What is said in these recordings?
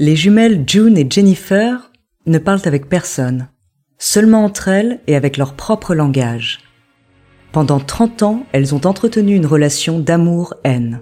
Les jumelles June et Jennifer ne parlent avec personne, seulement entre elles et avec leur propre langage. Pendant 30 ans, elles ont entretenu une relation d'amour-haine,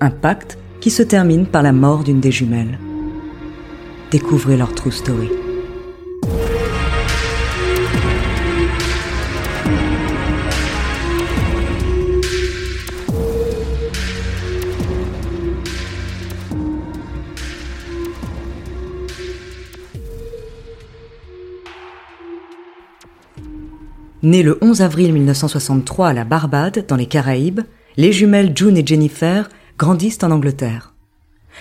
un pacte qui se termine par la mort d'une des jumelles. Découvrez leur true story. Nées le 11 avril 1963 à la Barbade, dans les Caraïbes, les jumelles June et Jennifer grandissent en Angleterre.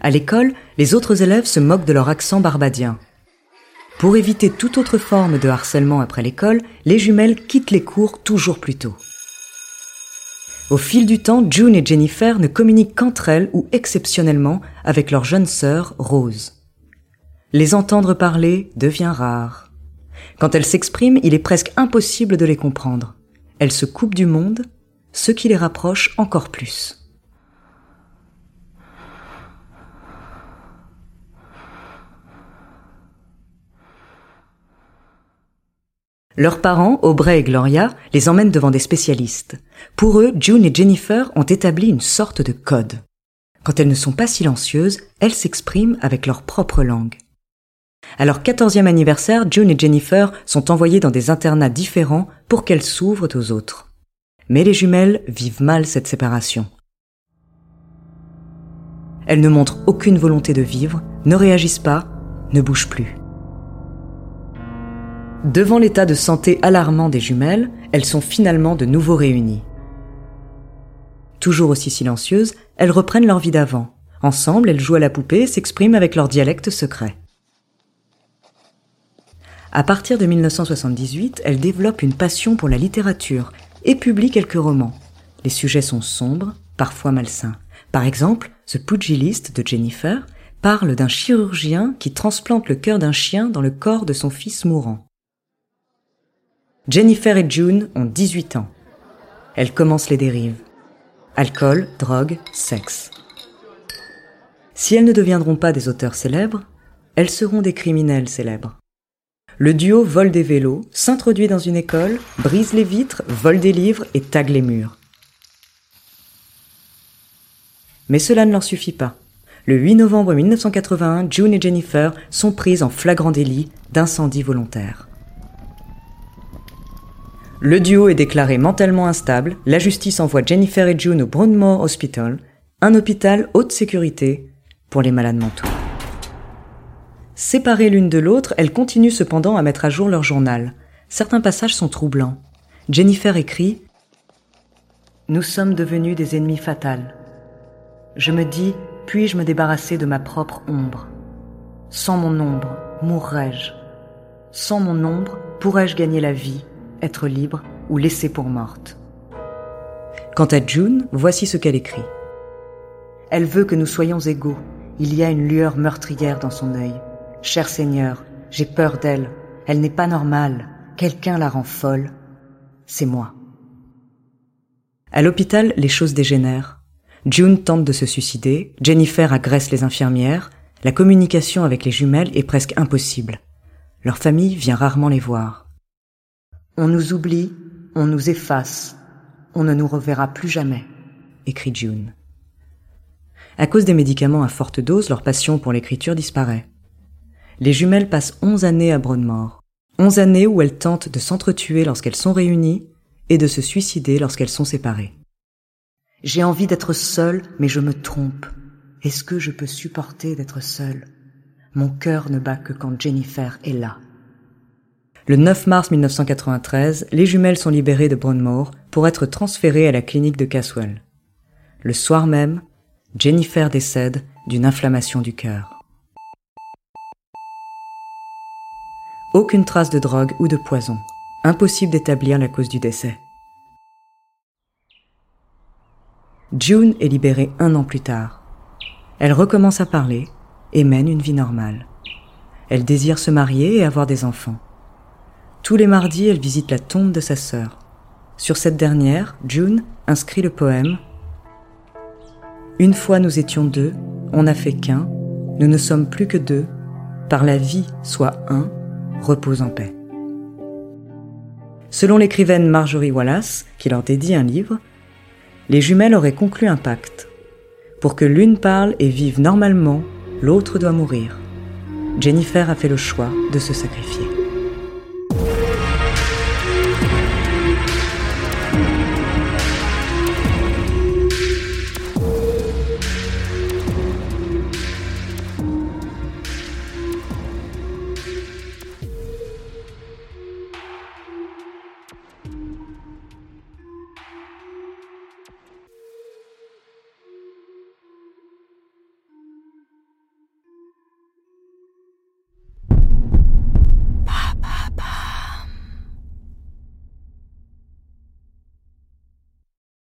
À l'école, les autres élèves se moquent de leur accent barbadien. Pour éviter toute autre forme de harcèlement après l'école, les jumelles quittent les cours toujours plus tôt. Au fil du temps, June et Jennifer ne communiquent qu'entre elles ou exceptionnellement avec leur jeune sœur, Rose. Les entendre parler devient rare. Quand elles s'expriment, il est presque impossible de les comprendre. Elles se coupent du monde, ce qui les rapproche encore plus. Leurs parents, Aubrey et Gloria, les emmènent devant des spécialistes. Pour eux, June et Jennifer ont établi une sorte de code. Quand elles ne sont pas silencieuses, elles s'expriment avec leur propre langue. À leur quatorzième anniversaire, June et Jennifer sont envoyées dans des internats différents pour qu'elles s'ouvrent aux autres. Mais les jumelles vivent mal cette séparation. Elles ne montrent aucune volonté de vivre, ne réagissent pas, ne bougent plus. Devant l'état de santé alarmant des jumelles, elles sont finalement de nouveau réunies. Toujours aussi silencieuses, elles reprennent leur vie d'avant. Ensemble, elles jouent à la poupée et s'expriment avec leur dialecte secret. À partir de 1978, elles développent une passion pour la littérature et publient quelques romans. Les sujets sont sombres, parfois malsains. Par exemple, The Pugilist de Jennifer parle d'un chirurgien qui transplante le cœur d'un chien dans le corps de son fils mourant. Jennifer et June ont 18 ans. Elles commencent les dérives. Alcool, drogue, sexe. Si elles ne deviendront pas des auteurs célèbres, elles seront des criminels célèbres. Le duo vole des vélos, s'introduit dans une école, brise les vitres, vole des livres et tague les murs. Mais cela ne leur suffit pas. Le 8 novembre 1981, June et Jennifer sont prises en flagrant délit d'incendie volontaire. Le duo est déclaré mentalement instable. La justice envoie Jennifer et June au Brownmore Hospital, un hôpital haute sécurité pour les malades mentaux. Séparées l'une de l'autre, elles continuent cependant à mettre à jour leur journal. Certains passages sont troublants. Jennifer écrit Nous sommes devenus des ennemis fatals. Je me dis, puis-je me débarrasser de ma propre ombre? Sans mon ombre, mourrais-je? Sans mon ombre, pourrais-je gagner la vie être libre ou laissée pour morte? Quant à June, voici ce qu'elle écrit. Elle veut que nous soyons égaux. Il y a une lueur meurtrière dans son œil. Cher Seigneur, j'ai peur d'elle. Elle n'est pas normale. Quelqu'un la rend folle. C'est moi. À l'hôpital, les choses dégénèrent. June tente de se suicider, Jennifer agresse les infirmières, la communication avec les jumelles est presque impossible. Leur famille vient rarement les voir. On nous oublie, on nous efface, on ne nous reverra plus jamais, écrit June. À cause des médicaments à forte dose, leur passion pour l'écriture disparaît. Les jumelles passent onze années à Broadmoor. Onze années où elles tentent de s'entretuer lorsqu'elles sont réunies et de se suicider lorsqu'elles sont séparées. J'ai envie d'être seule, mais je me trompe. Est-ce que je peux supporter d'être seule? Mon cœur ne bat que quand Jennifer est là. Le 9 mars 1993, les jumelles sont libérées de Brownmore pour être transférées à la clinique de Caswell. Le soir même, Jennifer décède d'une inflammation du cœur. Aucune trace de drogue ou de poison. Impossible d'établir la cause du décès. June est libérée un an plus tard. Elle recommence à parler et mène une vie normale. Elle désire se marier et avoir des enfants. Tous les mardis, elle visite la tombe de sa sœur. Sur cette dernière, June inscrit le poème Une fois nous étions deux, on n'a fait qu'un, nous ne sommes plus que deux, par la vie soit un, repose en paix. Selon l'écrivaine Marjorie Wallace, qui leur dédie un livre, les jumelles auraient conclu un pacte. Pour que l'une parle et vive normalement, l'autre doit mourir. Jennifer a fait le choix de se sacrifier.